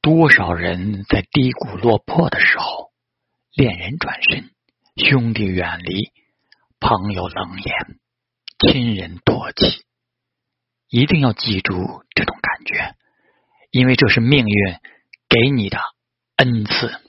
多少人在低谷落魄的时候恋人转身兄弟远离朋友冷眼亲人唾弃。一定要记住这种感觉因为这是命运给你的恩赐。